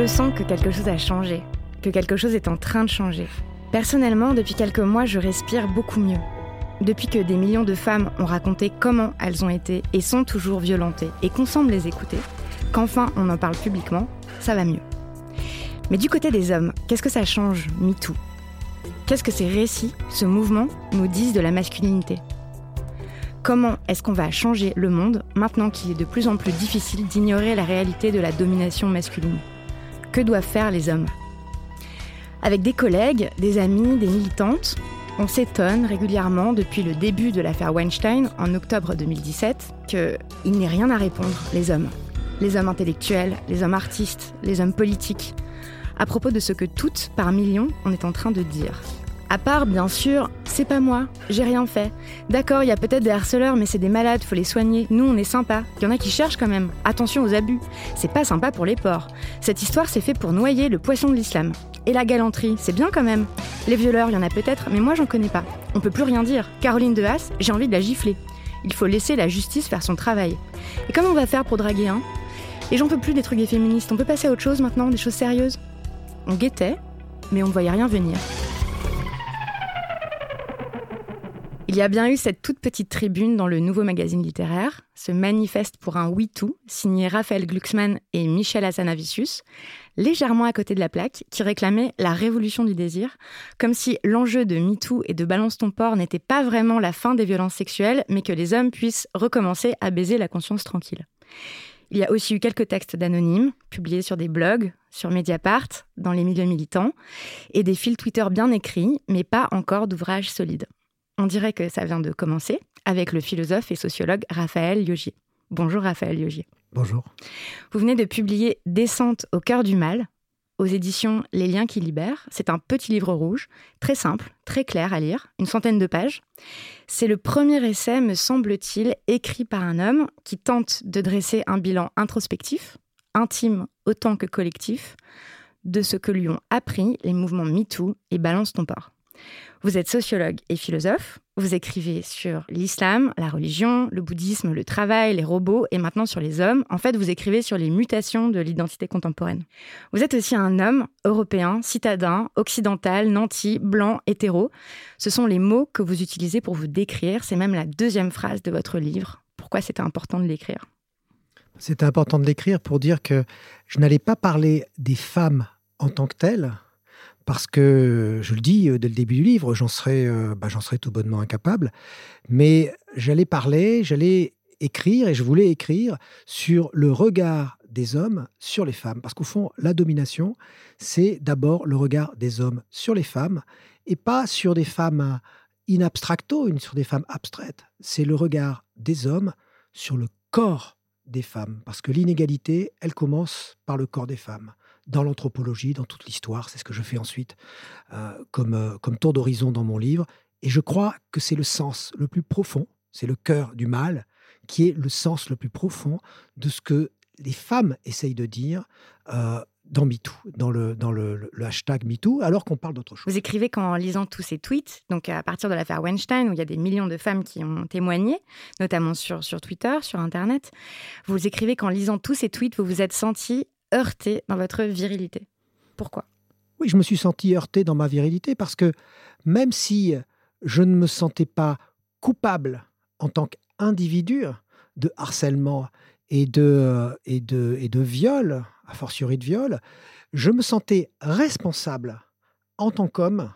Le sent que quelque chose a changé, que quelque chose est en train de changer. Personnellement, depuis quelques mois, je respire beaucoup mieux. Depuis que des millions de femmes ont raconté comment elles ont été et sont toujours violentées et qu'on semble les écouter, qu'enfin on en parle publiquement, ça va mieux. Mais du côté des hommes, qu'est-ce que ça change, MeToo? Qu'est-ce que ces récits, ce mouvement, nous disent de la masculinité? Comment est-ce qu'on va changer le monde maintenant qu'il est de plus en plus difficile d'ignorer la réalité de la domination masculine? Que doivent faire les hommes Avec des collègues, des amis, des militantes, on s'étonne régulièrement depuis le début de l'affaire Weinstein en octobre 2017 qu'il ait rien à répondre, les hommes. Les hommes intellectuels, les hommes artistes, les hommes politiques, à propos de ce que toutes, par millions, on est en train de dire. À part, bien sûr, c'est pas moi, j'ai rien fait. D'accord, il y a peut-être des harceleurs, mais c'est des malades, faut les soigner. Nous, on est sympa. Il y en a qui cherchent quand même. Attention aux abus. C'est pas sympa pour les porcs. Cette histoire, c'est fait pour noyer le poisson de l'islam. Et la galanterie, c'est bien quand même. Les violeurs, il y en a peut-être, mais moi, j'en connais pas. On peut plus rien dire. Caroline de Haas, j'ai envie de la gifler. Il faut laisser la justice faire son travail. Et comment on va faire pour draguer un Et j'en peux plus des trucs des féministes. On peut passer à autre chose maintenant, des choses sérieuses? On guettait, mais on ne voyait rien venir. Il y a bien eu cette toute petite tribune dans le nouveau magazine littéraire, ce manifeste pour un oui-tout, signé Raphaël Glucksmann et Michel Hassanavicius, légèrement à côté de la plaque, qui réclamait la révolution du désir, comme si l'enjeu de MeToo et de Balance ton port n'était pas vraiment la fin des violences sexuelles, mais que les hommes puissent recommencer à baiser la conscience tranquille. Il y a aussi eu quelques textes d'anonymes, publiés sur des blogs, sur Mediapart, dans les milieux militants, et des fils Twitter bien écrits, mais pas encore d'ouvrages solides. On dirait que ça vient de commencer avec le philosophe et sociologue Raphaël Yogier. Bonjour Raphaël Yogier. Bonjour. Vous venez de publier Descente au cœur du mal aux éditions Les liens qui libèrent. C'est un petit livre rouge, très simple, très clair à lire, une centaine de pages. C'est le premier essai, me semble-t-il, écrit par un homme qui tente de dresser un bilan introspectif, intime autant que collectif, de ce que lui ont appris les mouvements MeToo et Balance ton port. Vous êtes sociologue et philosophe. Vous écrivez sur l'islam, la religion, le bouddhisme, le travail, les robots et maintenant sur les hommes. En fait, vous écrivez sur les mutations de l'identité contemporaine. Vous êtes aussi un homme européen, citadin, occidental, nanti, blanc, hétéro. Ce sont les mots que vous utilisez pour vous décrire. C'est même la deuxième phrase de votre livre. Pourquoi c'était important de l'écrire? C'était important de l'écrire pour dire que je n'allais pas parler des femmes en tant que telles, parce que, je le dis dès le début du livre, j'en serais, euh, bah, serais tout bonnement incapable, mais j'allais parler, j'allais écrire, et je voulais écrire sur le regard des hommes sur les femmes. Parce qu'au fond, la domination, c'est d'abord le regard des hommes sur les femmes, et pas sur des femmes in abstracto, sur des femmes abstraites. C'est le regard des hommes sur le corps des femmes. Parce que l'inégalité, elle commence par le corps des femmes dans l'anthropologie, dans toute l'histoire. C'est ce que je fais ensuite euh, comme, euh, comme tour d'horizon dans mon livre. Et je crois que c'est le sens le plus profond c'est le cœur du mal, qui est le sens le plus profond de ce que les femmes essayent de dire euh, dans MeToo, dans, le, dans le, hashtag MeToo, alors qu'on parle d'autre chose. Vous écrivez qu'en lisant tous ces tweets, donc à partir de l'affaire Weinstein, où il y a des millions de femmes qui ont témoigné, notamment sur, sur Twitter, sur Internet, vous écrivez qu'en lisant tous ces tweets, vous vous êtes senti heurté dans votre virilité. Pourquoi? Oui, je me suis senti heurté dans ma virilité parce que même si je ne me sentais pas coupable en tant qu'individu de harcèlement et de, et de, et de viol, a fortiori de viol, je me sentais responsable en tant qu'homme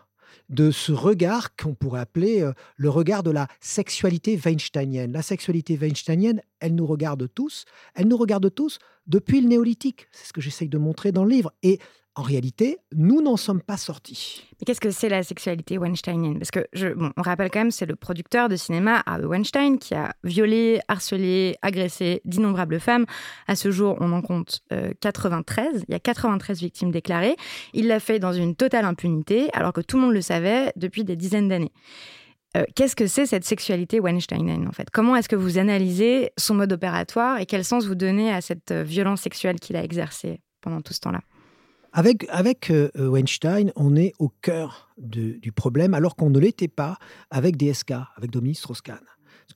de ce regard qu'on pourrait appeler euh, le regard de la sexualité weinsteinienne. La sexualité weinsteinienne, elle nous regarde tous, elle nous regarde tous depuis le néolithique. C'est ce que j'essaye de montrer dans le livre. Et en réalité, nous n'en sommes pas sortis. Mais qu'est-ce que c'est la sexualité weinsteinienne? Parce que, bon, on rappelle quand même, c'est le producteur de cinéma Harvey Weinstein qui a violé, harcelé, agressé d'innombrables femmes. À ce jour, on en compte 93. Euh, Il y a 93 victimes déclarées. Il l'a fait dans une totale impunité, alors que tout le monde le savait depuis des dizaines d'années. Euh, qu'est-ce que c'est cette sexualité Weinsteinienne en fait? Comment est-ce que vous analysez son mode opératoire et quel sens vous donnez à cette euh, violence sexuelle qu'il a exercée pendant tout ce temps-là? Avec, avec euh, Weinstein, on est au cœur du problème, alors qu'on ne l'était pas avec DSK, avec Dominique Strauss-Kahn.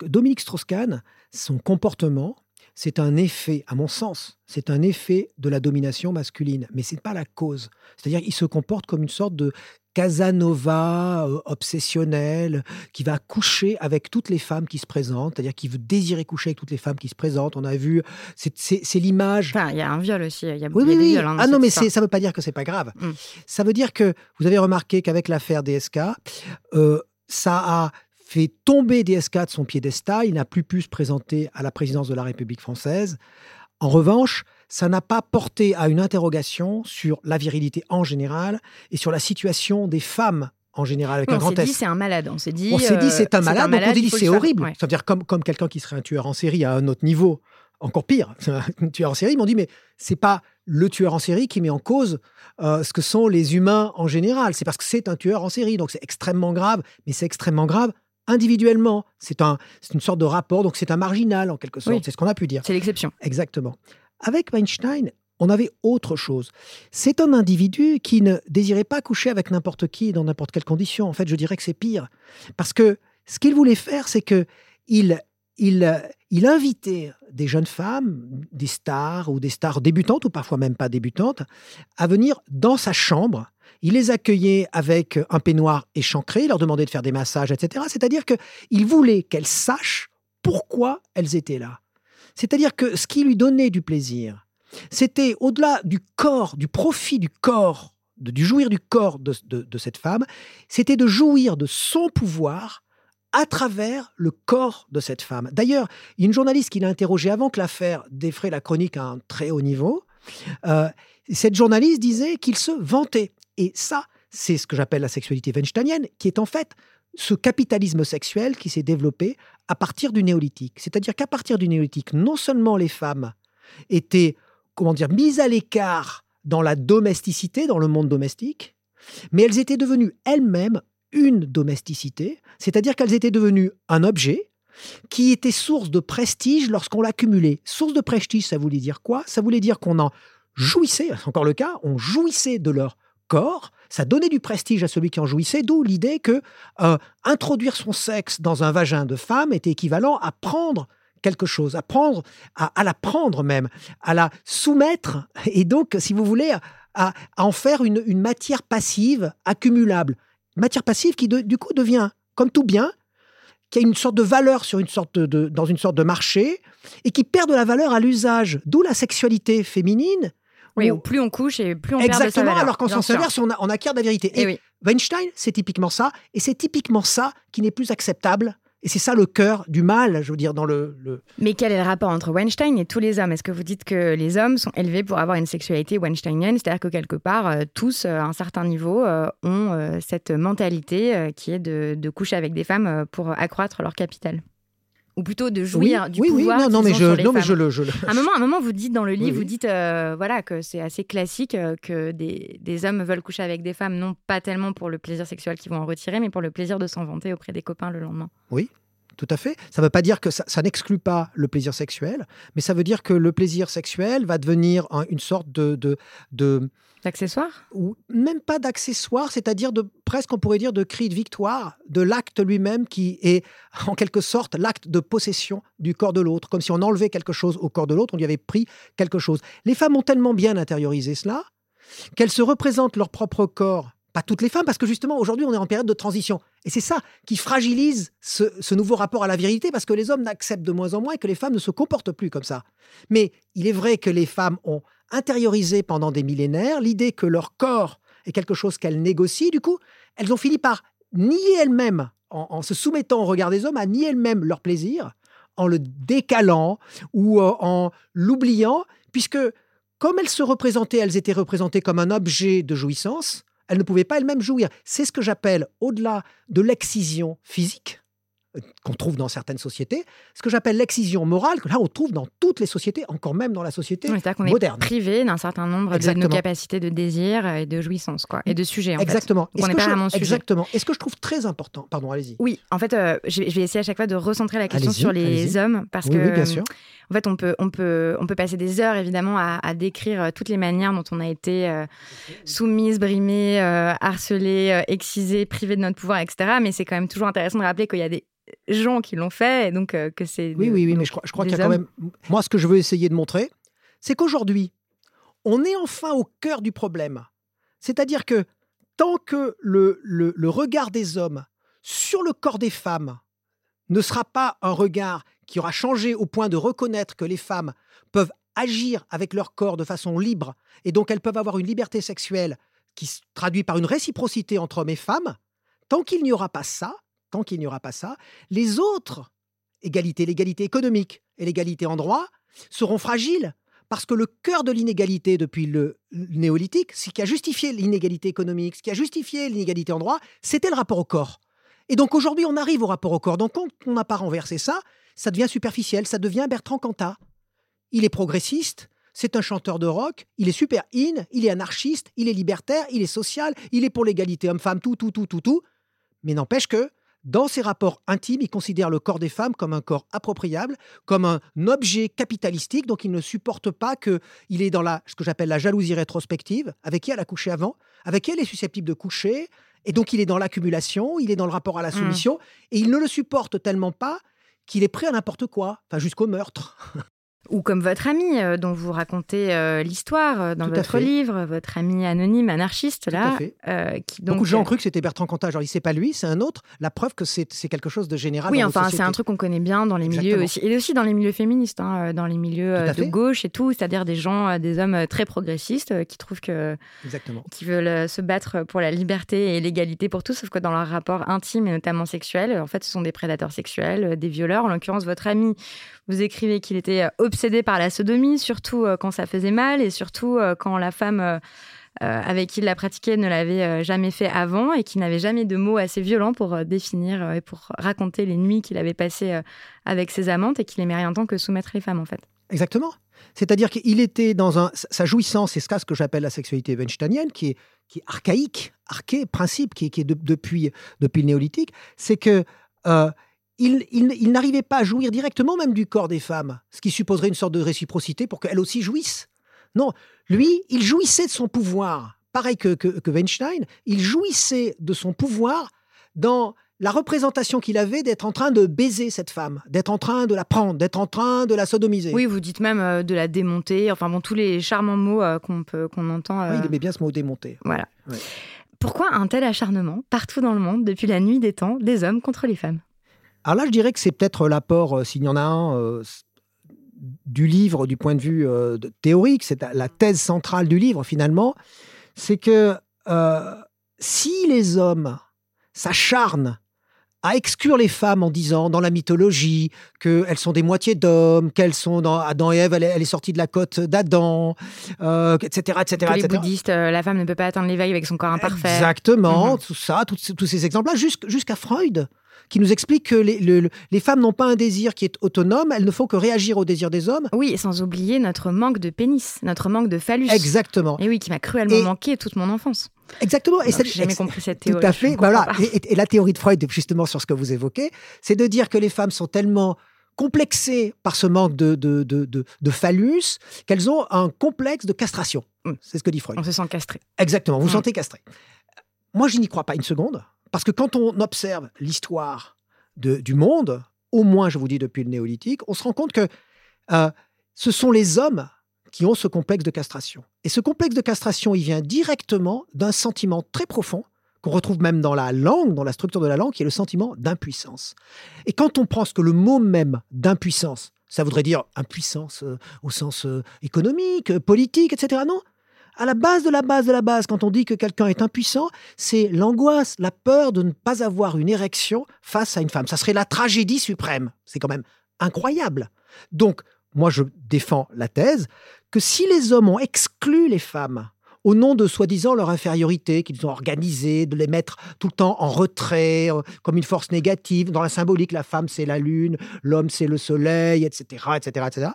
Dominique Strauss-Kahn, son comportement, c'est un effet, à mon sens, c'est un effet de la domination masculine, mais ce n'est pas la cause. C'est-à-dire qu'il se comporte comme une sorte de Casanova euh, obsessionnel qui va coucher avec toutes les femmes qui se présentent, c'est-à-dire qui veut désirer coucher avec toutes les femmes qui se présentent. On a vu, c'est l'image. Enfin, il y a un viol aussi. Il y a, oui, oui, oui. Hein, ah non, mais ça ne veut pas dire que c'est pas grave. Mm. Ça veut dire que vous avez remarqué qu'avec l'affaire DSK, euh, ça a fait tomber DSK de son piédestal. Il n'a plus pu se présenter à la présidence de la République française. En revanche, ça n'a pas porté à une interrogation sur la virilité en général et sur la situation des femmes en général avec un grand On s'est dit c'est un malade. On s'est dit, on s'est dit c'est un, malade, donc on s'est dit c'est horrible. Ouais. C'est-à-dire comme, comme quelqu'un qui serait un tueur en série à un autre niveau, encore pire, un tueur en série, ils m'ont dit mais c'est pas le tueur en série qui met en cause euh, ce que sont les humains en général. C'est parce que c'est un tueur en série, donc c'est extrêmement grave, mais c'est extrêmement grave individuellement. C'est un, une sorte de rapport, donc c'est un marginal en quelque sorte. C'est ce qu'on a pu dire. C'est l'exception. Exactement. Avec Weinstein, on avait autre chose. C'est un individu qui ne désirait pas coucher avec n'importe qui dans n'importe quelle condition. En fait, je dirais que c'est pire. Parce que ce qu'il voulait faire, c'est que il, invitait des jeunes femmes, des stars ou des stars débutantes ou parfois même pas débutantes, à venir dans sa chambre. Il les accueillait avec un peignoir échancré, leur demandait de faire des massages, etc. C'est-à-dire qu'il voulait qu'elles sachent pourquoi elles étaient là. C'est-à-dire que ce qui lui donnait du plaisir, c'était au-delà du corps, du profit du corps, de, du jouir du corps de, cette femme, c'était de jouir de son pouvoir à travers le corps de cette femme. D'ailleurs, a une journaliste qui l'a interrogé avant que l'affaire défraie la chronique à un très haut niveau. Euh, cette journaliste disait qu'il se vantait. Et ça, c'est ce que j'appelle la sexualité weinsteinienne, qui est en fait ce capitalisme sexuel qui s'est développé à partir du néolithique. C'est-à-dire qu'à partir du néolithique, non seulement les femmes étaient, comment dire, mises à l'écart dans la domesticité, dans le monde domestique, mais elles étaient devenues elles-mêmes une domesticité, c'est-à-dire qu'elles étaient devenues un objet qui était source de prestige lorsqu'on l'accumulait. Source de prestige, ça voulait dire quoi? Ça voulait dire qu'on en jouissait, c'est encore le cas, on jouissait de leur corps, ça donnait du prestige à celui qui en jouissait, d'où l'idée que euh, introduire son sexe dans un vagin de femme était équivalent à prendre quelque chose, à prendre, à, la prendre même, à la soumettre, et donc, si vous voulez, à, en faire une, matière passive accumulable. Matière passive qui, du coup, devient, comme tout bien, qui a une sorte de valeur sur une sorte de, dans une sorte de marché, et qui perd de la valeur à l'usage, d'où la sexualité féminine, oui, plus on couche et plus on Exactement, perd de sa valeur. alors qu'en sens inverse, on, on, acquiert de la vérité. Et, et oui. Weinstein, c'est typiquement ça, et c'est typiquement ça qui n'est plus acceptable. Et c'est ça le cœur du mal, je veux dire, dans le, le, Mais quel est le rapport entre Weinstein et tous les hommes? Est-ce que vous dites que les hommes sont élevés pour avoir une sexualité weinsteinienne? C'est-à-dire que quelque part, euh, tous, à un certain niveau, euh, ont euh, cette mentalité euh, qui est de, de, coucher avec des femmes euh, pour accroître leur capital ou plutôt de jouir oui, du oui, pouvoir. Oui, non, non, mais je, non, mais je le, je le... À un moment, un moment, vous dites dans le livre, oui, vous dites euh, voilà que c'est assez classique euh, que des, des, hommes veulent coucher avec des femmes, non pas tellement pour le plaisir sexuel qu'ils vont en retirer, mais pour le plaisir de s'en vanter auprès des copains le lendemain. Oui, tout à fait. Ça ne veut pas dire que ça, n'exclut pas le plaisir sexuel, mais ça veut dire que le plaisir sexuel va devenir une sorte de, de, de D'accessoire Ou même pas d'accessoire, c'est-à-dire de presque on pourrait dire de cri de victoire de l'acte lui-même qui est en quelque sorte l'acte de possession du corps de l'autre, comme si on enlevait quelque chose au corps de l'autre, on lui avait pris quelque chose. Les femmes ont tellement bien intériorisé cela qu'elles se représentent leur propre corps pas toutes les femmes, parce que justement, aujourd'hui, on est en période de transition. Et c'est ça qui fragilise ce, nouveau rapport à la vérité, parce que les hommes n'acceptent de moins en moins et que les femmes ne se comportent plus comme ça. Mais il est vrai que les femmes ont intériorisé pendant des millénaires l'idée que leur corps est quelque chose qu'elles négocient. Du coup, elles ont fini par nier elles-mêmes, en, se soumettant au regard des hommes, à nier elles-mêmes leur plaisir, en le décalant ou euh, en l'oubliant, puisque comme elles se représentaient, elles étaient représentées comme un objet de jouissance, elles ne pouvaient pas elles-mêmes jouir. C'est ce que j'appelle, au-delà de l'excision physique, qu'on trouve dans certaines sociétés, ce que j'appelle l'excision morale, que là on trouve dans toutes les sociétés, encore même dans la société oui, qu'on est privé d'un certain nombre de nos capacités de désir et de jouissance, quoi, et de sujets. En exactement. Fait. on pas Exactement. Et ce que je trouve très important, pardon, allez-y. Oui, en fait, euh, je, vais essayer à chaque fois de recentrer la question sur les hommes, parce que oui, bien sûr. En fait, on peut, on peut, on peut passer des heures, évidemment, à, décrire euh, toutes les manières dont on a été euh, soumise, brimée, euh, harcelée, excisée, privée de notre pouvoir, etc. Mais c'est quand même toujours intéressant de rappeler qu'il y a des gens qui l'ont fait, et donc que c'est... Oui, oui, oui, mais je crois, je crois qu'il y a quand même... Moi, ce que je veux essayer de montrer, c'est qu'aujourd'hui, on est enfin au cœur du problème. C'est-à-dire que tant que le, le, le regard des hommes sur le corps des femmes ne sera pas un regard qui aura changé au point de reconnaître que les femmes peuvent agir avec leur corps de façon libre et donc elles peuvent avoir une liberté sexuelle qui se traduit par une réciprocité entre hommes et femmes, tant qu'il n'y aura pas ça, tant qu'il n'y aura pas ça, les autres égalités, l'égalité économique et l'égalité en droit, seront fragiles parce que le cœur de l'inégalité depuis le néolithique, ce qui a justifié l'inégalité économique, ce qui a justifié l'inégalité en droit, c'était le rapport au corps. Et donc aujourd'hui, on arrive au rapport au corps. Donc quand on n'a pas renversé ça, ça devient superficiel, ça devient Bertrand Cantat. Il est progressiste, c'est un chanteur de rock, il est super in, il est anarchiste, il est libertaire, il est social, il est pour l'égalité homme-femme, tout, tout, tout, tout, tout. Mais n'empêche que, dans ses rapports intimes, il considère le corps des femmes comme un corps appropriable, comme un objet capitalistique, donc il ne supporte pas qu'il est dans la, ce que j'appelle la jalousie rétrospective, avec qui elle a couché avant, avec qui elle est susceptible de coucher, et donc il est dans l'accumulation, il est dans le rapport à la mmh. soumission, et il ne le supporte tellement pas qu'il est prêt à n'importe quoi, enfin jusqu'au meurtre. Ou comme votre ami euh, dont vous racontez euh, l'histoire euh, dans votre livre, votre ami anonyme anarchiste là. qui, donc, Beaucoup de gens ont cru que c'était Bertrand Cantat. Alors, c'est pas lui, c'est un autre. La preuve que c'est quelque chose de général. Oui, enfin, c'est un truc qu'on connaît bien dans les milieux aussi, et aussi dans les milieux féministes, hein, dans les milieux de gauche et tout, c'est-à-dire des gens, des hommes très progressistes qui trouvent que, Exactement. qui veulent se battre pour la liberté et l'égalité pour tous, sauf que dans leur rapport intime et notamment sexuel, en fait, ce sont des prédateurs sexuels, des violeurs. En l'occurrence, votre ami, vous écrivez qu'il était obsédé obsédé par la sodomie, surtout euh, quand ça faisait mal et surtout euh, quand la femme euh, avec qui il la pratiquait ne l'avait jamais fait avant et qui n'avait jamais de mots assez violents pour définir et pour raconter les nuits qu'il avait passées avec ses amantes et qu'il aimait rien tant que soumettre les femmes en fait. Exactement. C'est-à-dire qu'il était dans un, sa jouissance, c'est ce que j'appelle la sexualité weinsteinienne, qui est, qui est archaïque, arché, principe, qui est, depuis, depuis le néolithique, c'est que il, n'arrivait pas à jouir directement même du corps des femmes, ce qui supposerait une sorte de réciprocité pour qu'elles aussi jouissent. Non, lui, il jouissait de son pouvoir, pareil que, que, Weinstein, il jouissait de son pouvoir dans la représentation qu'il avait d'être en train de baiser cette femme, d'être en train de la prendre, d'être en train de la sodomiser. Oui, vous dites même euh, de la démonter, enfin bon, tous les charmants mots euh, qu'on qu'on entend. Oui, il euh, aimait bien ce mot démonter. Voilà. Pourquoi un tel acharnement partout dans le monde depuis la nuit des temps des hommes contre les femmes? Alors là, je dirais que c'est peut-être l'apport, euh, s'il y en a un, euh, du livre du point de vue euh, théorique, c'est la thèse centrale du livre finalement, c'est que si les hommes s'acharnent à exclure les femmes en disant dans la mythologie qu'elles sont des moitiés d'hommes, qu'elles sont dans Adam et Ève, elle est, sortie de la côte d'Adam, etc., etc. Les bouddhistes, la femme ne peut pas atteindre l'éveil avec son corps imparfait. Exactement, mhm. tout ça, tous, ces exemples-là, jusqu'à Freud qui nous explique que les, les femmes n'ont pas un désir qui est autonome, elles ne font que réagir au désir des hommes. Oui, et sans oublier notre manque de pénis, notre manque de phallus. Exactement. Et oui, qui m'a cruellement manqué toute mon enfance. Exactement. et j'ai jamais compris cette théorie. Tout à fait. Voilà. Et, et, la théorie de Freud, justement sur ce que vous évoquez, c'est de dire que les femmes sont tellement complexées par ce manque de, de, de, de, phallus qu'elles ont un complexe de castration. Mm. C'est ce que dit Freud. On se sent castré. Exactement. Vous vous mm. sentez castré. Moi, je n'y crois pas une seconde. Parce que quand on observe l'histoire du monde, au moins, je vous dis, depuis le néolithique, on se rend compte que euh, ce sont les hommes qui ont ce complexe de castration. Et ce complexe de castration, il vient directement d'un sentiment très profond qu'on retrouve même dans la langue, dans la structure de la langue, qui est le sentiment d'impuissance. Et quand on prend ce que le mot même d'impuissance, ça voudrait dire impuissance euh, au sens euh, économique, politique, etc. Non, à la base de la base de la base, quand on dit que quelqu'un est impuissant, c'est l'angoisse, la peur de ne pas avoir une érection face à une femme. Ça serait la tragédie suprême. C'est quand même incroyable. Donc, moi, je défends la thèse que si les hommes ont exclu les femmes au nom de soi-disant leur infériorité qu'ils ont organisée, de les mettre tout le temps en retrait, euh, comme une force négative. Dans la symbolique, la femme c'est la lune, l'homme c'est le soleil, etc., etc., etc.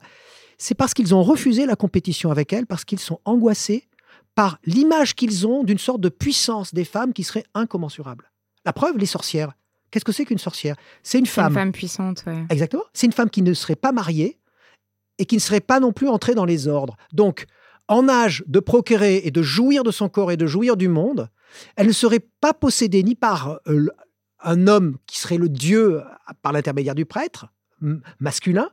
C'est parce qu'ils ont refusé la compétition avec elles, parce qu'ils sont angoissés par l'image qu'ils ont d'une sorte de puissance des femmes qui serait incommensurable. La preuve, les sorcières. Qu'est-ce que c'est qu'une sorcière? C'est une femme. Une femme puissante, oui. Exactement. C'est une femme qui ne serait pas mariée et qui ne serait pas non plus entrée dans les ordres. Donc, en âge de procréer et de jouir de son corps et de jouir du monde, elle ne serait pas possédée ni par euh, un homme qui serait le dieu par l'intermédiaire du prêtre, masculin,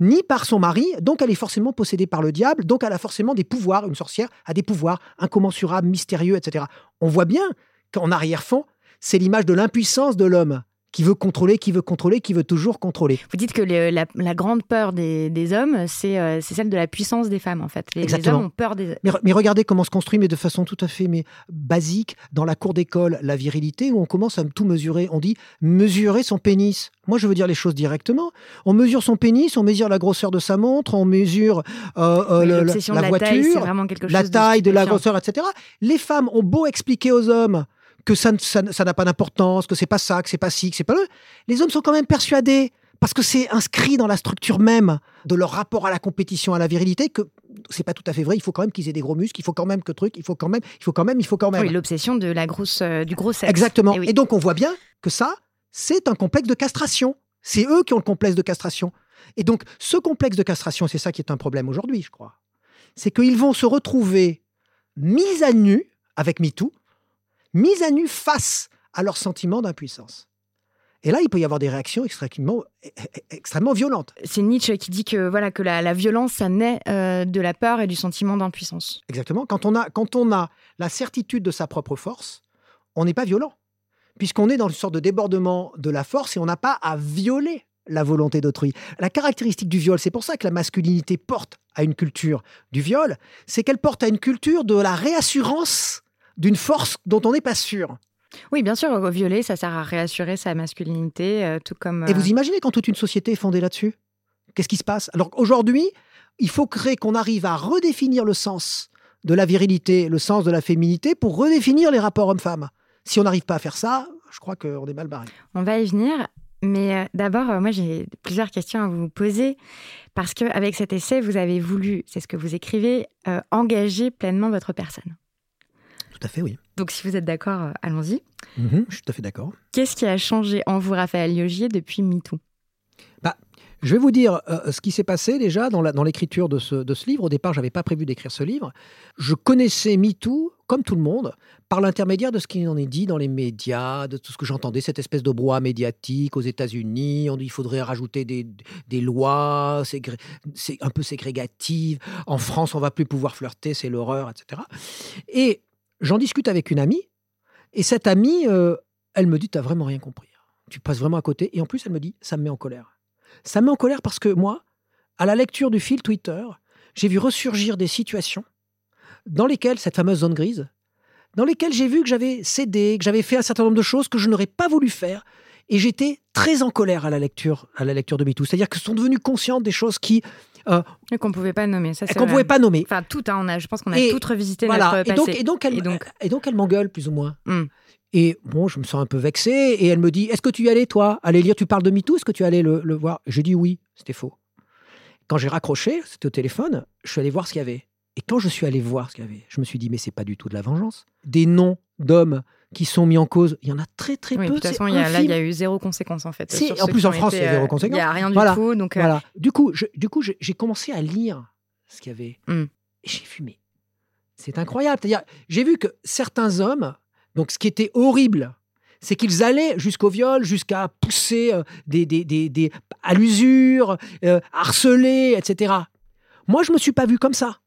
ni par son mari, donc elle est forcément possédée par le diable, donc elle a forcément des pouvoirs, une sorcière a des pouvoirs incommensurables, mystérieux, etc. On voit bien qu'en arrière-fond, c'est l'image de l'impuissance de l'homme qui veut contrôler, qui veut contrôler, qui veut toujours contrôler. Vous dites que la, grande peur des, hommes, euh, c'est celle de la puissance des femmes, en fait. Les, hommes ont peur des... Mais, mais, regardez comment se construit, mais de façon tout à fait mais, basique, dans la cour d'école, la virilité, où on commence à tout mesurer. On dit mesurer son pénis. Moi, je veux dire les choses directement. On mesure son pénis, on mesure la grosseur de sa montre, on mesure euh, euh, la, la, voiture, la taille de la grosseur, etc. Les femmes ont beau expliquer aux hommes que ça, ça n'a pas d'importance, que c'est pas ça, que c'est pas ci, que c'est pas eux. Les hommes sont quand même persuadés, parce que c'est inscrit dans la structure même de leur rapport à la compétition, à la virilité, que c'est pas tout à fait vrai. Il faut quand même qu'ils aient des gros muscles, il faut quand même que truc, il faut quand même, il faut quand même, il faut quand même. Oui, l'obsession de la grosse, euh, du gros sexe. Exactement. Et, Et donc on voit bien que ça, c'est un complexe de castration. C'est eux qui ont le complexe de castration. Et donc ce complexe de castration, c'est ça qui est un problème aujourd'hui, je crois. C'est qu'ils vont se retrouver mis à nu avec MeToo, mis à nu face à leur sentiment d'impuissance. Et là, il peut y avoir des réactions extrêmement, extrêmement violentes. C'est Nietzsche qui dit que, voilà, que la, violence, ça naît euh, de la peur et du sentiment d'impuissance. Exactement. Quand on, a, quand on a la certitude de sa propre force, on n'est pas violent, puisqu'on est dans une sorte de débordement de la force et on n'a pas à violer la volonté d'autrui. La caractéristique du viol, c'est pour ça que la masculinité porte à une culture du viol, c'est qu'elle porte à une culture de la réassurance d'une force dont on n'est pas sûr. Oui, bien sûr, violer, ça sert à réassurer sa masculinité, euh, tout comme... Et vous euh, imaginez quand toute une société est fondée là-dessus? Qu'est-ce qui se passe? Alors aujourd'hui, il faut créer qu'on arrive à redéfinir le sens de la virilité, le sens de la féminité, pour redéfinir les rapports hommes-femmes. Si on n'arrive pas à faire ça, je crois qu'on est mal barré. On va y venir. Mais euh, d'abord, moi, j'ai plusieurs questions à vous poser parce qu'avec cet essai, vous avez voulu, c'est ce que vous écrivez, engager pleinement votre personne. Tout à fait, oui. Donc, si vous êtes d'accord, euh, allons-y. Mhm, je suis tout à fait d'accord. Qu'est-ce qui a changé en vous, Raphaël Liogier, depuis MeToo? Bah, je vais vous dire euh, ce qui s'est passé déjà dans l'écriture de, ce, de ce livre. Au départ, je n'avais pas prévu d'écrire ce livre. Je connaissais MeToo, comme tout le monde, par l'intermédiaire de ce qui en est dit dans les médias, de tout ce que j'entendais, cette espèce de brouhaha médiatique aux États-Unis. On dit qu'il faudrait rajouter des, des lois, c'est un peu ségrégative. En France, on va plus pouvoir flirter, c'est l'horreur, etc. Et J'en discute avec une amie, et cette amie, euh, elle me dit, tu n'as vraiment rien compris. Tu passes vraiment à côté. Et en plus, elle me dit, ça me met en colère. Ça me met en colère parce que moi, à la lecture du fil Twitter, j'ai vu ressurgir des situations dans lesquelles, cette fameuse zone grise, dans lesquelles j'ai vu que j'avais cédé, que j'avais fait un certain nombre de choses que je n'aurais pas voulu faire. Et j'étais très en colère à la lecture, à la lecture de MeToo. C'est-à-dire que sont devenus conscients des choses qui euh, qu'on pouvait pas nommer. Ça, qu'on pouvait pas nommer. Enfin, tout. Hein, on a, je pense qu'on a tout revisité voilà. notre et Donc, et donc, elle, et donc, et donc elle m'engueule plus ou moins. Hmm. Et bon, je me sens un peu vexé. Et elle me dit Est-ce que tu y allais, toi Aller lire, tu parles de MeToo Est-ce que tu allais le, le voir? Je dis oui. C'était faux. Quand j'ai raccroché, c'était au téléphone, je suis allé voir ce qu'il y avait. Et quand je suis allé voir ce qu'il y avait, je me suis dit Mais c'est pas du tout de la vengeance. Des noms d'hommes qui sont mis en cause, il y en a très très peu. De toute façon, là, il y a eu zéro conséquence en fait. en plus, en France, il y a zéro conséquence. Il n'y a rien du tout. Donc, euh, voilà. Du coup, du coup, j'ai commencé à lire ce qu'il y avait. Hmm. Et j'ai fumé. C'est incroyable. C'est-à-dire, j'ai vu que certains hommes, donc ce qui était horrible, c'est qu'ils allaient jusqu'au viol, jusqu'à pousser euh, des, des, des, à l'usure, euh, harceler, etc. Moi, je me suis pas vu comme ça.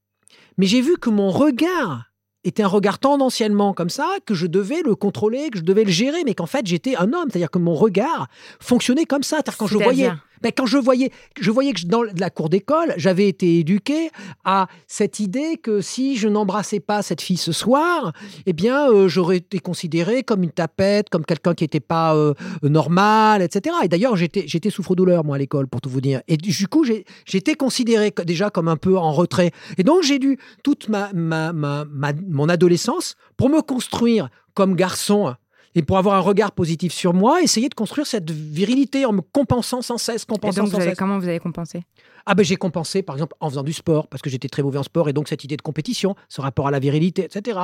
Mais j'ai vu que mon regard était un regard tendanciellement comme ça, que je devais le contrôler, que je devais le gérer, mais qu'en fait j'étais un homme, c'est-à-dire que mon regard fonctionnait comme ça. C'est-à-dire quand je voyais, ben, quand je voyais, je voyais que dans la cour d'école, j'avais été éduqué à cette idée que si je n'embrassais pas cette fille ce soir, eh bien, euh, j'aurais été considéré comme une tapette, comme quelqu'un qui n'était pas euh, normal, etc. Et d'ailleurs, j'étais, j'étais souffre-douleur, moi, à l'école, pour tout vous dire. Et du coup, j'étais considéré déjà comme un peu en retrait. Et donc, j'ai dû toute ma, ma, ma, mon adolescence pour me construire comme garçon et pour avoir un regard positif sur moi, essayer de construire cette virilité en me compensant sans cesse, compensant et donc, vous Comment vous avez compensé? Ah ben j'ai compensé par exemple en faisant du sport parce que j'étais très mauvais en sport et donc cette idée de compétition, ce rapport à la virilité, etc.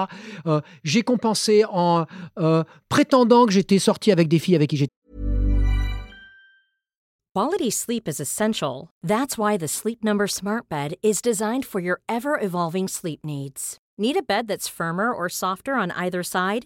Euh, j'ai compensé en euh, prétendant que j'étais sorti avec des filles avec qui j'étais. Quality sleep is essential. That's why the Sleep Number Smart Bed is designed for your ever-evolving sleep needs. Need a bed that's firmer or softer on either side?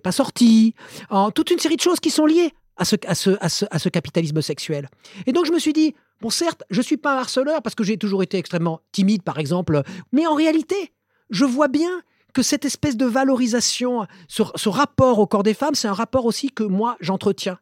Pas sorti, en toute une série de choses qui sont liées à ce, à, ce, à, ce, à ce capitalisme sexuel. Et donc je me suis dit, bon certes, je suis pas un harceleur parce que j'ai toujours été extrêmement timide par exemple, mais en réalité, je vois bien que cette espèce de valorisation, ce, ce rapport au corps des femmes, c'est un rapport aussi que moi j'entretiens.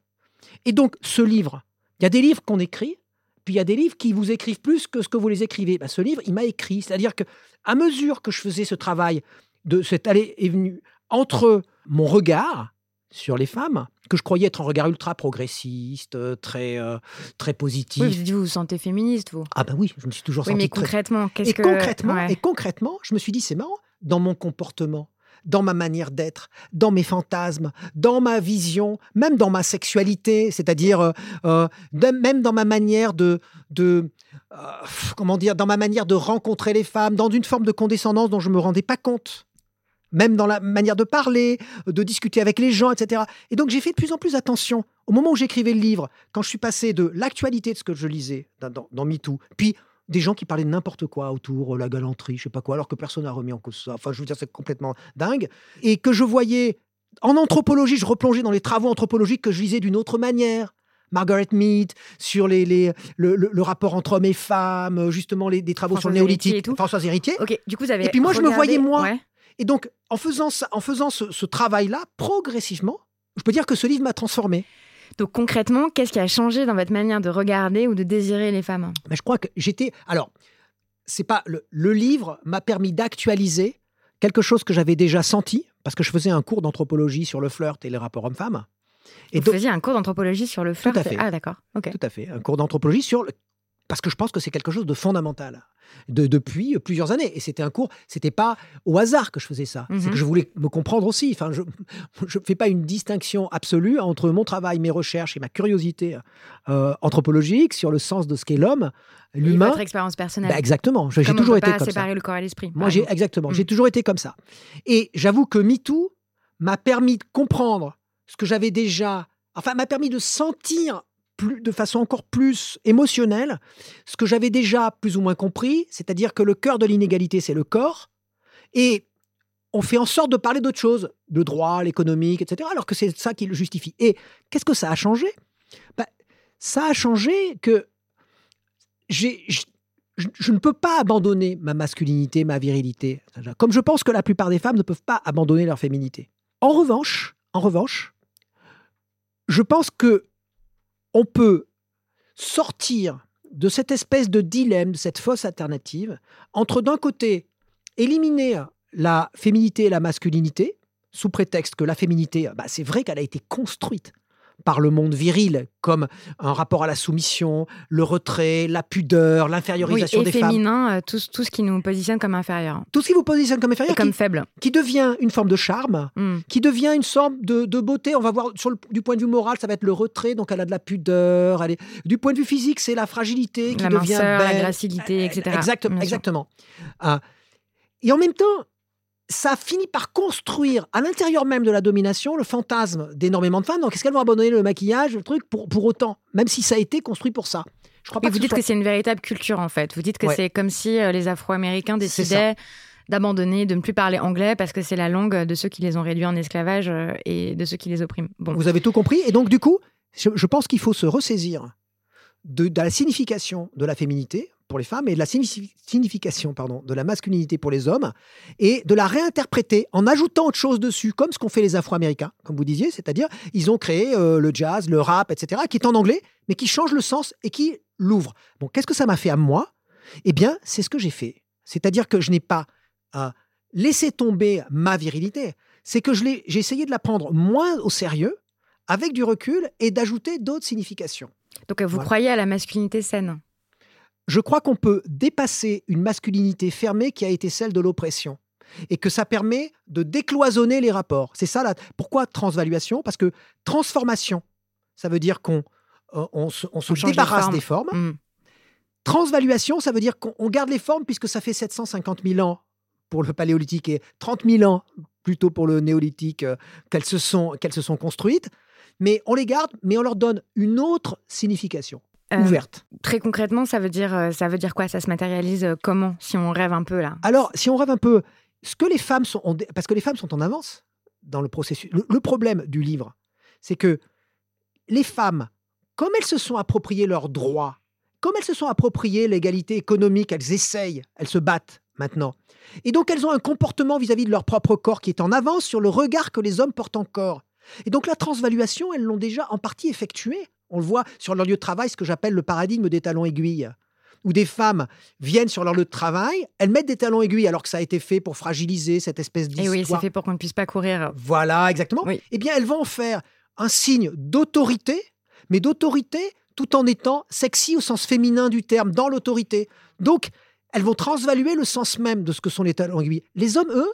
Et donc ce livre, il y a des livres qu'on écrit, puis il y a des livres qui vous écrivent plus que ce que vous les écrivez. Ben, ce livre, il m'a écrit, c'est-à-dire que à mesure que je faisais ce travail de cette allée et venue entre mon regard sur les femmes, que je croyais être un regard ultra progressiste, très, euh, très positif. Oui, vous vous, sentez féministe, vous. Ah ben oui, je me suis toujours oui, senti mais concrètement, qu'est-ce et Concrètement, Et concrètement, je me suis dit, c'est marrant, dans mon comportement, dans ma manière d'être, dans mes fantasmes, dans ma vision, même dans ma sexualité, c'est-à-dire euh, euh, même dans ma manière de, de comment dire, dans ma manière de rencontrer les femmes, dans une forme de condescendance dont je me rendais pas compte même dans la manière de parler, de discuter avec les gens, etc. Et donc j'ai fait de plus en plus attention. Au moment où j'écrivais le livre, quand je suis passé de l'actualité de ce que je lisais dans, dans, MeToo, puis des gens qui parlaient de n'importe quoi autour, la galanterie, je sais pas quoi, alors que personne n'a remis en cause ça. Enfin, je veux dire, c'est complètement dingue. Et que je voyais en anthropologie, je replongeais dans les travaux anthropologiques que je lisais d'une autre manière. Margaret Mead, sur les, les le, rapport entre hommes et femmes, justement les, des travaux sur le néolithique, Françoise Héritier. Ok, du coup, vous avez et puis moi, je me voyais, moi, et donc, en faisant, en faisant ce, travail-là, progressivement, je peux dire que ce livre m'a transformé. Donc concrètement, qu'est-ce qui a changé dans votre manière de regarder ou de désirer les femmes? Mais Je crois que j'étais... Alors, c'est pas le, livre m'a permis d'actualiser quelque chose que j'avais déjà senti, parce que je faisais un cours d'anthropologie sur le flirt et les rapports hommes-femmes. Et Vous faisiez un cours d'anthropologie sur le flirt Tout à fait. Ah d'accord. Tout à fait. Un cours d'anthropologie sur... Le... Parce que je pense que c'est quelque chose de fondamental. Depuis plusieurs années. Et c'était un cours, c'était pas au hasard que je faisais ça. C'est Mhm. que je voulais me comprendre aussi. Enfin, je ne fais pas une distinction absolue entre mon travail, mes recherches et ma curiosité euh, anthropologique sur le sens de ce qu'est l'homme, l'humain. votre expérience personnelle. Bah, exactement. J'ai toujours été pas comme séparer ça. le corps et l'esprit. Moi, j'ai exactement. Mm. J'ai toujours été comme ça. Et j'avoue que MeToo m'a permis de comprendre ce que j'avais déjà. Enfin, m'a permis de sentir de façon encore plus émotionnelle ce que j'avais déjà plus ou moins compris, c'est-à-dire que le cœur de l'inégalité, c'est le corps. Et on fait en sorte de parler d'autre chose, le droit, l'économique, etc., alors que c'est ça qui le justifie. Et qu'est-ce que ça a changé? Ben, Ça a changé que je- je ne peux pas abandonner ma masculinité, ma virilité, comme je pense que la plupart des femmes ne peuvent pas abandonner leur féminité. En revanche, en revanche, je pense que on peut sortir de cette espèce de dilemme, de cette fausse alternative, entre d'un côté éliminer la féminité et la masculinité, sous prétexte que la féminité, bah, c'est vrai qu'elle a été construite par le monde viril, comme un rapport à la soumission, le retrait, la pudeur, l'infériorisation des femmes. féminin, euh, tout, tout ce qui nous positionne comme inférieur. Tout ce qui vous positionne comme inférieur, Et comme qui, faible. qui devient une forme de charme, Mm. qui devient une sorte de, de beauté. On va voir sur le- du point de vue moral, ça va être le retrait, donc elle a de la pudeur. Elle est, du point de vue physique, c'est la fragilité qui La devient minceur, la belle. gracilité, etc. Exact- Bien sûr. exactement. Ah. et en même temps, ça finit par construire à l'intérieur même de la domination le fantasme d'énormément de femmes. Donc, est-ce qu'elles vont abandonner le maquillage, le truc, pour, pour autant, même si ça a été construit pour ça? Je crois pas que vous dites soit- que c'est une véritable culture en fait. Vous dites que Ouais. c'est comme si euh, les Afro-Américains décidaient d'abandonner, de ne plus parler anglais parce que c'est la langue de ceux qui les ont réduits en esclavage euh, et de ceux qui les oppriment. Bon, Vous avez tout compris. Et donc, du coup, je, je pense qu'il faut se ressaisir de, de la signification de la féminité pour les femmes et de la signifi- signification pardon, de la masculinité pour les hommes et de la réinterpréter en ajoutant autre chose dessus, comme ce qu'ont fait les Afro-Américains, comme vous disiez, c'est-à-dire ils ont créé euh, le jazz, le rap, etc., qui est en anglais, mais qui change le sens et qui l'ouvre. Bon, qu'est-ce que ça m'a fait à moi? Eh bien, c'est ce que j'ai fait. C'est-à-dire que je n'ai pas euh, laissé tomber ma virilité, c'est que j'ai essayé de la prendre moins au sérieux, avec du recul, et d'ajouter d'autres significations. donc vous Voilà. croyez à la masculinité saine? Je crois qu'on peut dépasser une masculinité fermée qui a été celle de l'oppression. Et que ça permet de décloisonner les rapports. C'est ça, la... pourquoi transvaluation? Parce que transformation, ça veut dire qu'on euh, on se, on se On change de débarrasse des formes. Mm. Transvaluation, ça veut dire qu'on on garde les formes puisque ça fait 750 000 ans pour le paléolithique et 30 000 ans plutôt pour le néolithique euh, qu'elles se, sont, qu'elles se sont construites. Mais on les garde, mais on leur donne une autre signification, ouverte. Très concrètement, ça veut dire euh, ça veut dire quoi? Ça se matérialise euh, comment Si on rêve un peu là? Alors, si on rêve un peu, ce que les femmes sont, ont- parce que les femmes sont en avance dans le processus. Le, le problème du livre, c'est que les femmes, comme elles se sont appropriées leurs droits, comme elles se sont appropriées l'égalité économique, elles essayent, elles se battent maintenant. Et donc, elles ont un comportement vis-à-vis de leur propre corps qui est en avance sur le regard que les hommes portent encore. Et donc, la transvaluation, elles l'ont déjà en partie effectuée. On le voit sur leur lieu de travail, ce que j'appelle le paradigme des talons aiguilles où des femmes viennent sur leur lieu de travail, elles mettent des talons aiguilles alors que ça a été fait pour fragiliser cette espèce Et d'histoire. oui, c'est fait pour qu'on ne puisse pas courir. Voilà, exactement. Oui. Eh bien, elles vont en faire un signe d'autorité, mais d'autorité tout en étant sexy au sens féminin du terme, dans l'autorité. Donc, elles vont transvaluer le sens même de ce que sont les talons aiguilles. Les hommes, eux,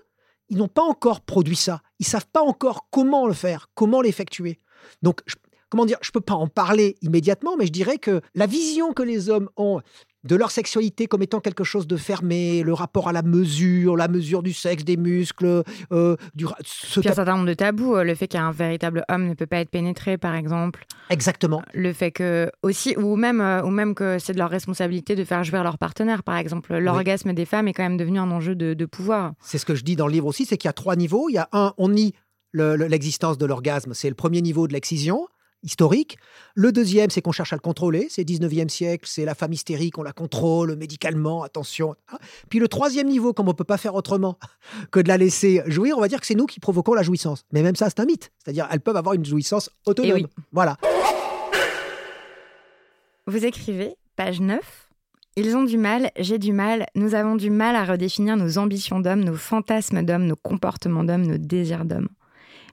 ils n'ont pas encore produit ça. Ils savent pas encore comment le faire, comment l'effectuer. Donc, je- comment dire, je peux pas en parler immédiatement, mais je dirais que la vision que les hommes ont de leur sexualité comme étant quelque chose de fermé, le rapport à la mesure, la mesure du sexe, des muscles, euh, du ce Puis un certain nombre de tabous, euh, le fait qu'un véritable homme ne peut pas être pénétré, par exemple, exactement. le fait que aussi, ou même, euh, ou même que c'est de leur responsabilité de faire jouir leur partenaire, par exemple. L'orgasme des femmes est quand même devenu un enjeu de, de pouvoir. C'est ce que je dis dans le livre aussi, c'est qu'il y a trois niveaux. Il y a un, on nie le- le- l'existence de l'orgasme, c'est le premier niveau de l'excision historique. Le deuxième, c'est qu'on cherche à le contrôler, c'est 19e siècle, c'est la femme hystérique, on la contrôle médicalement, attention. hein. Puis le troisième niveau, comme on ne peut pas faire autrement que de la laisser jouir, on va dire que c'est nous qui provoquons la jouissance. Mais même ça, c'est un mythe. C'est-à-dire, elles peuvent avoir une jouissance autonome. oui. Voilà. Vous écrivez, page 9. Ils ont du mal, j'ai du mal, nous avons du mal à redéfinir nos ambitions d'homme, nos fantasmes d'homme, nos comportements d'homme, nos désirs d'homme.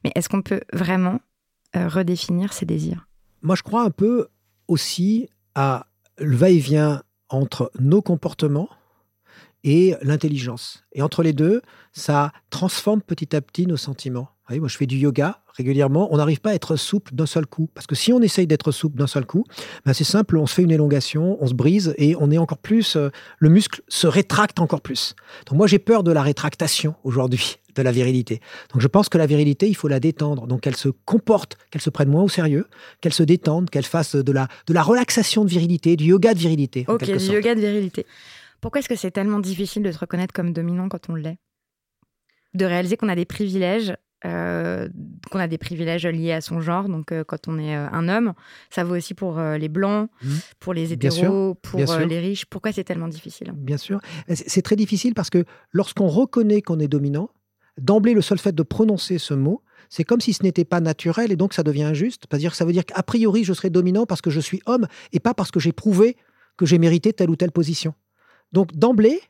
Mais est-ce qu'on peut vraiment redéfinir ces désirs Moi, je crois un peu aussi à le va-et-vient entre nos comportements et l'intelligence. Et entre les deux, ça transforme petit à petit nos sentiments. Moi, je fais du yoga régulièrement. On n'arrive pas à être souple d'un seul coup. Parce que si on essaye d'être souple d'un seul coup, ben c'est simple, on se fait une élongation, on se brise et on est encore plus. Euh, le muscle se rétracte encore plus. Donc, moi, j'ai peur de la rétractation aujourd'hui de la virilité. Donc je pense que la virilité, il faut la détendre. Donc qu'elle se comporte, qu'elle se prenne moins au sérieux, qu'elle se détende, qu'elle fasse de la, de la relaxation de virilité, du yoga de virilité. Ok, du yoga de virilité. Pourquoi est-ce que c'est tellement difficile de se reconnaître comme dominant quand on l'est? De réaliser qu'on a des privilèges, euh, qu'on a des privilèges liés à son genre. Donc, euh, quand on est euh, un homme, ça vaut aussi pour les blancs, mmh. pour les hétéros, pour les riches. Pourquoi c'est tellement difficile? Bien sûr. C'est très difficile parce que lorsqu'on reconnaît qu'on est dominant, d'emblée, le seul fait de prononcer ce mot, c'est comme si ce n'était pas naturel et donc ça devient injuste. Que ça veut dire qu'a priori, je serai dominant parce que je suis homme et pas parce que j'ai prouvé que j'ai mérité telle ou telle position. Donc d'emblée,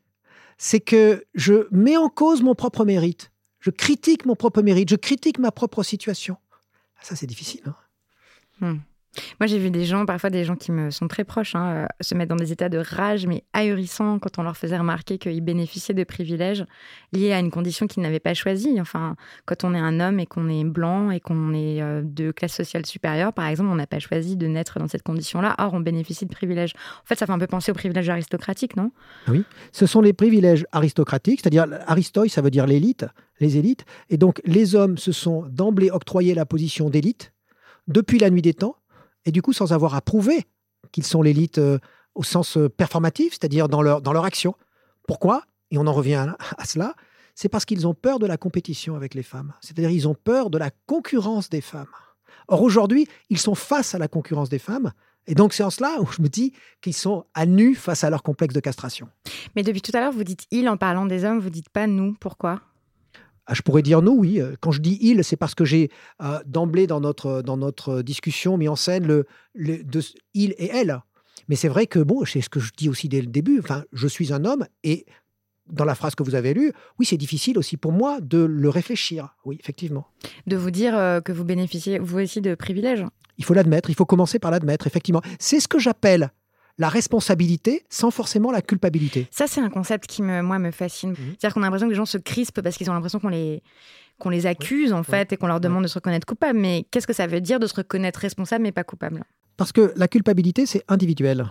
c'est que je mets en cause mon propre mérite. Je critique mon propre mérite, je critique ma propre situation. Ça, c'est difficile. Hein. Hmm. Moi, j'ai vu des gens, parfois des gens qui me sont très proches, hein, euh, se mettre dans des états de rage, mais ahurissants, quand on leur faisait remarquer qu'ils bénéficiaient de privilèges liés à une condition qu'ils n'avaient pas choisie. Enfin, quand on est un homme et qu'on est blanc et qu'on est euh, de classe sociale supérieure, par exemple, on n'a pas choisi de naître dans cette condition-là, or on bénéficie de privilèges. En fait, ça fait un peu penser aux privilèges aristocratiques, non? Oui, ce sont les privilèges aristocratiques, c'est-à-dire aristoi, ça veut dire l'élite, les élites, et donc les hommes se sont d'emblée octroyé la position d'élite. Depuis la nuit des temps et du coup sans avoir à prouver qu'ils sont l'élite euh, au sens euh, performatif, c'est-à-dire dans leur, dans leur action. Pourquoi? Et on en revient à, cela, c'est parce qu'ils ont peur de la compétition avec les femmes, c'est-à-dire ils ont peur de la concurrence des femmes. Or aujourd'hui, ils sont face à la concurrence des femmes, et donc c'est en cela où je me dis qu'ils sont à nu face à leur complexe de castration. Mais depuis tout à l'heure, vous dites il en parlant des hommes, vous dites pas nous. Pourquoi? Ah, je pourrais dire nous, oui. Quand je dis il, c'est parce que j'ai euh, d'emblée dans notre, dans notre discussion mis en scène le, de, il et elle. Mais c'est vrai que, bon, c'est ce que je dis aussi dès le début, enfin, je suis un homme et dans la phrase que vous avez lue, oui, c'est difficile aussi pour moi de le réfléchir. Oui, effectivement. De vous dire euh, que vous bénéficiez, vous aussi, de privilèges Il faut l'admettre, il faut commencer par l'admettre, effectivement. C'est ce que j'appelle la responsabilité sans forcément la culpabilité. Ça, c'est un concept qui, me, moi, me fascine. Mhm. C'est-à-dire qu'on a l'impression que les gens se crispent parce qu'ils ont l'impression qu'on les, qu'on les accuse, en fait, et qu'on leur demande de se reconnaître coupable. Mais qu'est-ce que ça veut dire de se reconnaître responsable mais pas coupable? Parce que la culpabilité, c'est individuel.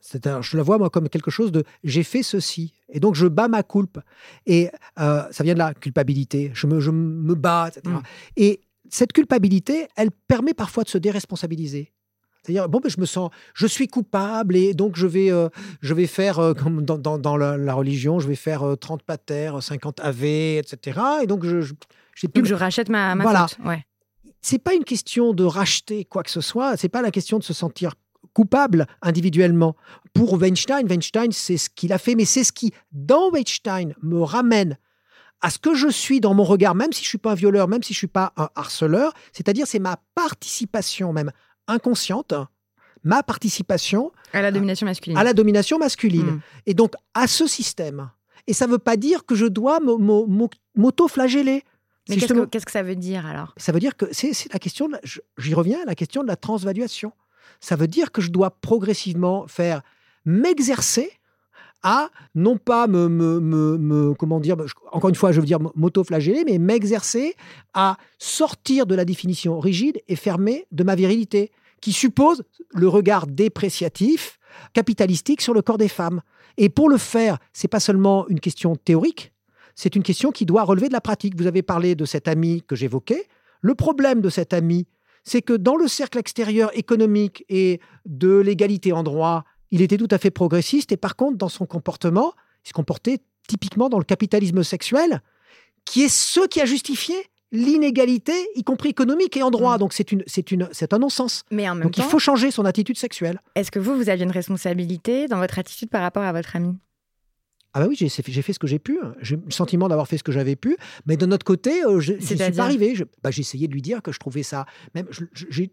je la vois, moi, comme quelque chose de j'ai fait ceci. Et donc, je bats ma culpe. Et euh, ça vient de la culpabilité. Je me, je me bats, etc. Mm. Et cette culpabilité, elle permet parfois de se déresponsabiliser. C'est-à-dire, bon, ben, je me sens, je suis coupable et donc je vais, euh, je vais faire, euh, comme dans, dans, la, religion, je vais faire 30 euh, pater, 50 ave, etc. Et donc, je, je plus... je rachète ma, ma voilà. Ouais. C'est pas une question de racheter quoi que ce soit, c'est pas la question de se sentir coupable individuellement. Pour Weinstein, Weinstein, c'est ce qu'il a fait, mais c'est ce qui, dans Weinstein, me ramène à ce que je suis dans mon regard, même si je suis pas un violeur, même si je suis pas un harceleur, c'est-à-dire c'est ma participation même inconsciente ma participation à la domination masculine. À la domination masculine. Hmm. Et donc à ce système. Et ça ne veut pas dire que je dois m'auto-flageller. Mais qu'est-ce que, ça veut dire alors? Ça veut dire que c'est la question, j'y reviens à la question de la transvaluation. Ça veut dire que je dois progressivement faire m'exercer à non pas me, me, me, comment dire, encore une fois, je veux dire m'auto-flageller, mais m'exercer à sortir de la définition rigide et fermée de ma virilité, qui suppose le regard dépréciatif, capitalistique sur le corps des femmes. Et pour le faire, c'est pas seulement une question théorique, c'est une question qui doit relever de la pratique. Vous avez parlé de cet ami que j'évoquais. Le problème de cet ami, c'est que dans le cercle extérieur économique et de l'égalité en droit, il était tout à fait progressiste et par contre, dans son comportement, il se comportait typiquement dans le capitalisme sexuel, qui est ce qui a justifié l'inégalité, y compris économique et en droit. Mm. Donc c'est une, c'est une, c'est un non-sens. Mais en même Donc il faut changer son attitude sexuelle. Est-ce que vous, vous aviez une responsabilité dans votre attitude par rapport à votre ami? Ah bah oui, j'ai fait ce que j'ai pu. J'ai le sentiment d'avoir fait ce que j'avais pu. Mais de notre côté, euh, je ne suis pas arrivé. Bah, j'ai essayé de lui dire que je trouvais ça... Même,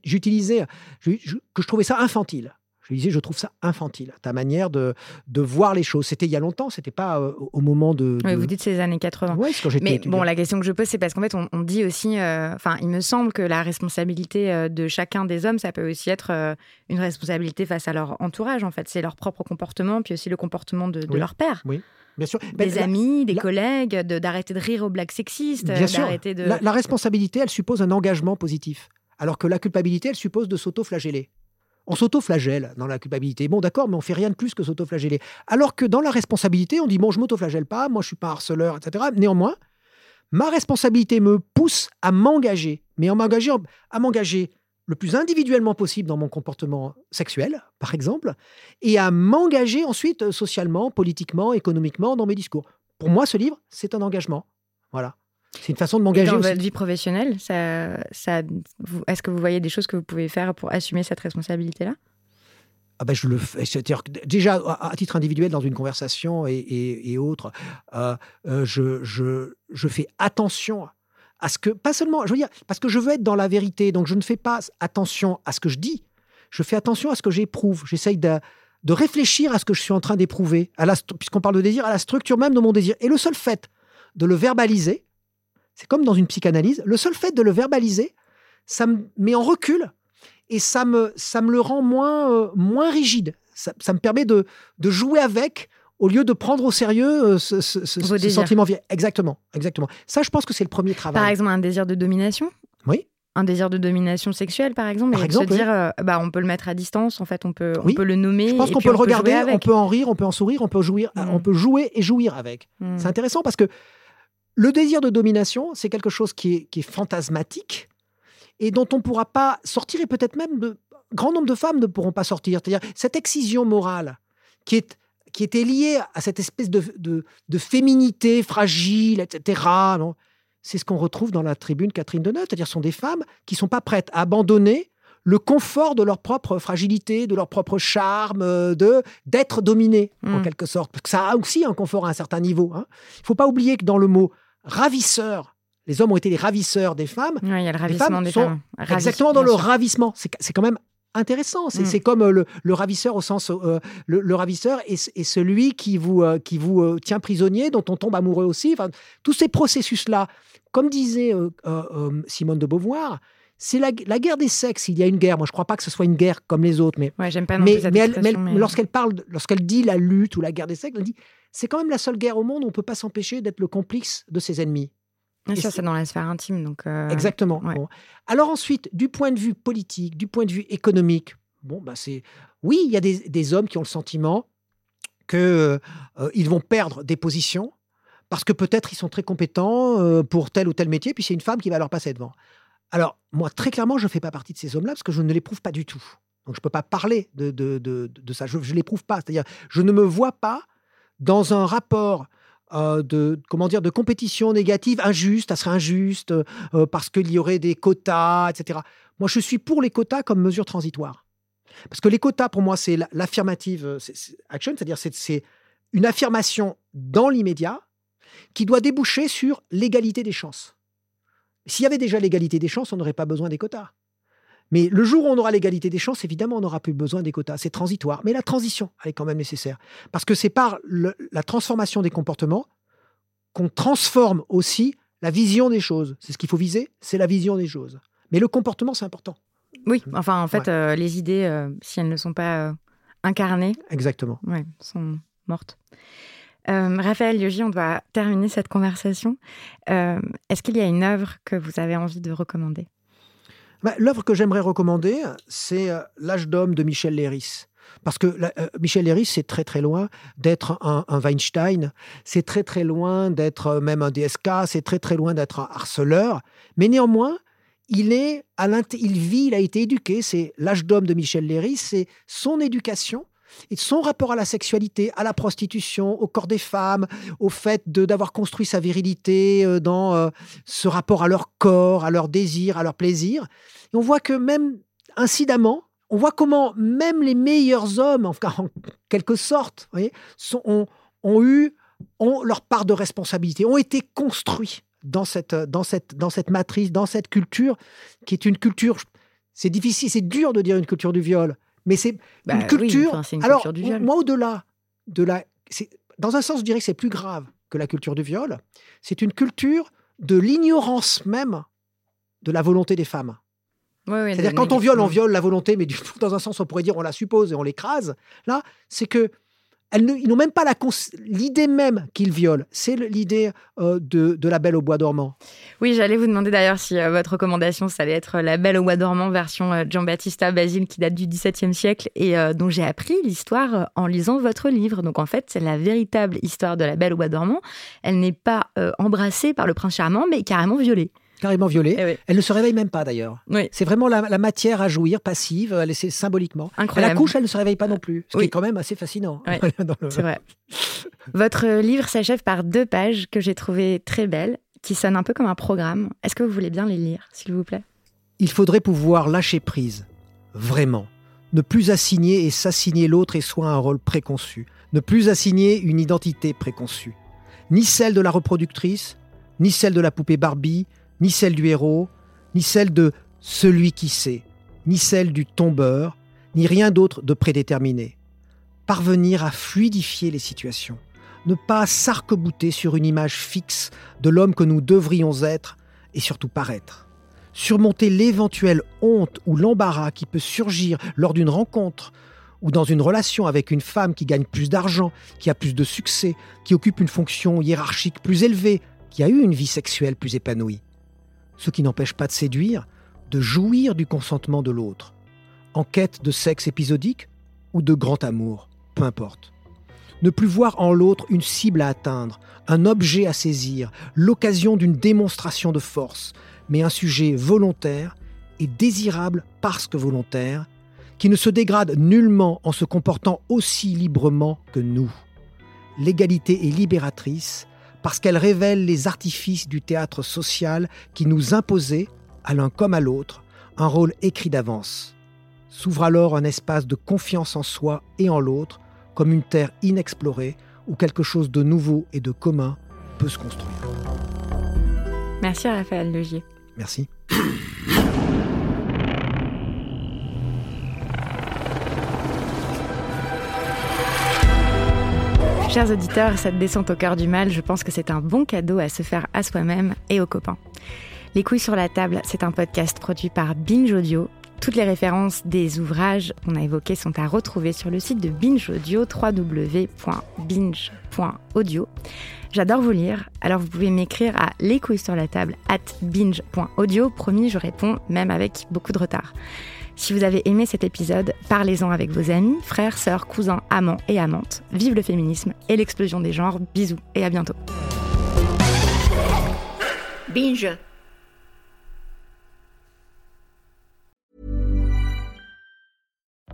j'utilisais... Que je trouvais ça infantile Je disais, je trouve ça infantile, ta manière de, de voir les choses. C'était il y a longtemps, c'était pas euh, au moment de, Oui, vous dites ces années 80. Ouais, quand j'étais Mais étudiant. bon, la question que je pose, c'est parce qu'en fait, on, on dit aussi, euh, enfin, il me semble que la responsabilité euh, de chacun des hommes, ça peut aussi être euh, une responsabilité face à leur entourage. En fait, c'est leur propre comportement, puis aussi le comportement de, de Oui. leur père, Bien sûr. Ben, des la- amis, des la- collègues, de- d'arrêter de, rire aux blagues sexistes, Bien sûr. de. La, la responsabilité, elle suppose un engagement positif. Alors que la culpabilité, elle suppose de s'auto-flageller. On s'auto-flagelle dans la culpabilité. Bon, d'accord, mais on fait rien de plus que s'auto-flageller. Alors que dans la responsabilité, on dit bon, je m'auto-flagelle pas, moi je suis pas harceleur, etc. Néanmoins, ma responsabilité me pousse à m'engager, mais à m'engager, à m'engager le plus individuellement possible dans mon comportement sexuel, par exemple, et à m'engager ensuite euh, socialement, politiquement, économiquement dans mes discours. Pour moi, ce livre, c'est un engagement. Voilà. C'est une façon de m'engager dans aussi. votre vie professionnelle, ça, ça, vous- est-ce que vous voyez des choses que vous pouvez faire pour assumer cette responsabilité-là? Ah ben, je le fais. C'est-à-dire déjà, à, titre individuel, dans une conversation et, et, et autres, euh, euh, je, je, je fais attention à ce que, pas seulement, je veux dire, parce que je veux être dans la vérité, donc je ne fais pas attention à ce que je dis, je fais attention à ce que j'éprouve. J'essaye de, de réfléchir à ce que je suis en train d'éprouver, à la stru- puisqu'on parle de désir, à la structure même de mon désir. Et le seul fait de le verbaliser, c'est comme dans une psychanalyse, le seul fait de le verbaliser, ça me met en recul et ça me, ça me le rend moins, euh, moins rigide. Ça, ça me permet de, de jouer avec au lieu de prendre au sérieux euh, ce, ce- ce- Vos ce désirs. sentiment. vie- Exactement, exactement. Ça, je pense que c'est le premier travail. Par exemple, un désir de domination? Oui. Un désir de domination sexuelle, par exemple, Par et exemple, se oui. dire, euh, bah, on peut le mettre à distance, en fait, on peut, Oui. on peut le nommer. je pense qu'on peut le regarder, on peut en rire, on peut en sourire, on peut jouir, Mm. on peut jouer et jouir avec. C'est intéressant parce que le désir de domination, c'est quelque chose qui est, qui est fantasmatique et dont on ne pourra pas sortir et peut-être même de grand nombre de femmes ne pourront pas sortir. C'est-à-dire cette excision morale qui est qui était liée à cette espèce de, de, de féminité fragile, etc. non? C'est ce qu'on retrouve dans la tribune Catherine Deneuve, c'est-à-dire ce sont des femmes qui sont pas prêtes à abandonner le confort de leur propre fragilité, de leur propre charme, euh, de d'être dominées en Mm. quelque sorte. Parce que ça a aussi un confort à un certain niveau. hein. Il faut pas oublier que dans le mot ravisseur, les hommes ont été les ravisseurs des femmes. Il y a le ravissement femmes des femmes. Exactement dans le sûr. ravissement. C'est quand même intéressant. C'est Mm. comme euh, le, le ravisseur au sens euh, le, le ravisseur est, est celui qui vous euh, qui vous euh, tient prisonnier, dont on tombe amoureux aussi. Enfin, tous ces processus là, comme disait Simone de Beauvoir, c'est la, la guerre des sexes. Il y a une guerre. Moi, je crois pas que ce soit une guerre comme les autres, mais Ouais, j'aime pas non mais, mais elle- mais elle- lorsqu'elle parle, lorsqu'elle dit la lutte ou la guerre des sexes, elle dit c'est quand même la seule guerre au monde où on peut pas s'empêcher d'être le complice de ses ennemis. Et ça, c'est- dans la sphère intime. Donc, euh, Exactement. ouais. Bon. Alors ensuite, du point de vue politique, du point de vue économique, bon, bah c'est oui, il y a des, des hommes qui ont le sentiment que euh, ils vont perdre des positions parce que peut-être ils sont très compétents euh, pour tel ou tel métier, puis c'est une femme qui va leur passer devant. Alors moi, très clairement, je ne fais pas partie de ces hommes-là parce que je ne l'éprouve pas du tout. Donc je ne peux pas parler de, ça. Je ne l'éprouve pas. C'est-à-dire, je ne me vois pas dans un rapport euh, de dire de compétition négative injuste, ça serait injuste euh, parce qu'il y aurait des quotas, etc. Moi, je suis pour les quotas comme mesure transitoire. Parce que les quotas, pour moi, c'est la- l'affirmative euh, action, c'est-à-dire c'est- c'est une affirmation dans l'immédiat qui doit déboucher sur l'égalité des chances. S'il y avait déjà l'égalité des chances, on n'aurait pas besoin des quotas. Mais le jour où on aura l'égalité des chances, évidemment, on n'aura plus besoin des quotas. C'est transitoire. Mais la transition, elle est quand même nécessaire. Parce que c'est par le- la transformation des comportements qu'on transforme aussi la vision des choses. C'est ce qu'il faut viser, c'est la vision des choses. Mais le comportement, c'est important. Oui, enfin, en fait, Ouais. euh, les idées, euh, si elles ne sont pas euh, incarnées, Exactement. ouais, sont mortes. Euh, Raphaël Yogi, on doit terminer cette conversation. Euh, Est-ce qu'il y a une œuvre que vous avez envie de recommander? Bah, L'œuvre que j'aimerais recommander, c'est euh, L'âge d'homme de Michel Léris. Parce que Michel Léris, c'est très très loin d'être un, Weinstein, c'est très très loin d'être même un DSK, c'est très très loin d'être un harceleur. Mais néanmoins, il est il vit, il a été éduqué. C'est l'âge d'homme de Michel Léris, c'est son éducation et son rapport à la sexualité, à la prostitution, au corps des femmes, au fait d'avoir construit sa virilité euh, dans euh, ce rapport à leur corps, à leur désir, à leur plaisir. Et on voit que même incidemment, on voit comment même les meilleurs hommes, en, quelque sorte, ont, eu leur part de responsabilité, ont été construits dans cette, dans, cette, dans cette matrice, dans cette culture, qui est une culture, c'est difficile, c'est dur de dire une culture du viol, Mais c'est Bah une oui, culture. enfin, une Alors, culture du viol. moi, au-delà de la. Dans un sens, je dirais que c'est plus grave que la culture du viol. C'est une culture de l'ignorance même de la volonté des femmes. C'est-à-dire, quand on viole, on viole la volonté, mais du coup, dans un sens, on pourrait dire on la suppose et on l'écrase. Là, c'est que. Elles ils n'ont même pas la l'idée même qu'ils violent. C'est l'idée euh, de, de la belle au bois dormant. Oui, j'allais vous demander d'ailleurs si euh, votre recommandation, ça allait être La Belle au bois dormant version euh, Giambattista Basile qui date du XVIIe siècle et euh, dont j'ai appris l'histoire en lisant votre livre. Donc en fait, c'est la véritable histoire de La Belle au bois dormant. Elle n'est pas embrassée par le prince charmant, mais carrément violée. Carrément violée. Eh oui. Elle ne se réveille même pas d'ailleurs. Oui. C'est vraiment la, la matière à jouir, passive, elle est symboliquement. Incroyable. accouche, elle ne se réveille pas non plus. Ce qui est quand même assez fascinant. Le- C'est vrai. Votre livre s'achève par deux pages que j'ai trouvées très belles, qui sonnent un peu comme un programme. Est-ce que vous voulez bien les lire, s'il vous plaît? Il faudrait pouvoir lâcher prise. Vraiment. Ne plus assigner et s'assigner l'autre et soi un rôle préconçu. Ne plus assigner une identité préconçue. Ni celle de la reproductrice, ni celle de la poupée Barbie, ni celle du héros, ni celle de celui qui sait, ni celle du tombeur, ni rien d'autre de prédéterminé. Parvenir à fluidifier les situations. Ne pas s'arc-bouter sur une image fixe de l'homme que nous devrions être et surtout paraître surmonter l'éventuelle honte ou l'embarras qui peut surgir lors d'une rencontre ou dans une relation avec une femme qui gagne plus d'argent, qui a plus de succès, qui occupe une fonction hiérarchique plus élevée, qui a eu une vie sexuelle plus épanouie. Ce qui n'empêche pas de séduire, de jouir du consentement de l'autre, en quête de sexe épisodique ou de grand amour, peu importe. Ne plus voir en l'autre une cible à atteindre, un objet à saisir, l'occasion d'une démonstration de force, mais un sujet volontaire et désirable parce que volontaire, qui ne se dégrade nullement en se comportant aussi librement que nous. L'égalité est libératrice parce qu'elle révèle les artifices du théâtre social qui nous imposaient, à l'un comme à l'autre, un rôle écrit d'avance. S'ouvre alors un espace de confiance en soi et en l'autre, comme une terre inexplorée où quelque chose de nouveau et de commun peut se construire. Merci Raphaël Legier. Merci. Chers auditeurs, cette descente au cœur du mal, je pense que c'est un bon cadeau à se faire à soi-même et aux copains. Les couilles sur la table, c'est un podcast produit par Binge Audio. Toutes les références des ouvrages qu'on a évoqués sont à retrouver sur le site de Binge Audio, www.binge.audio. J'adore vous lire, alors vous pouvez m'écrire à les couilles sur la table at binge.audio. Promis, je réponds, même avec beaucoup de retard. Si vous avez aimé cet épisode, parlez-en avec vos amis, frères, sœurs, cousins, amants et amantes. Vive le féminisme et l'explosion des genres. Bisous et à bientôt. Binge.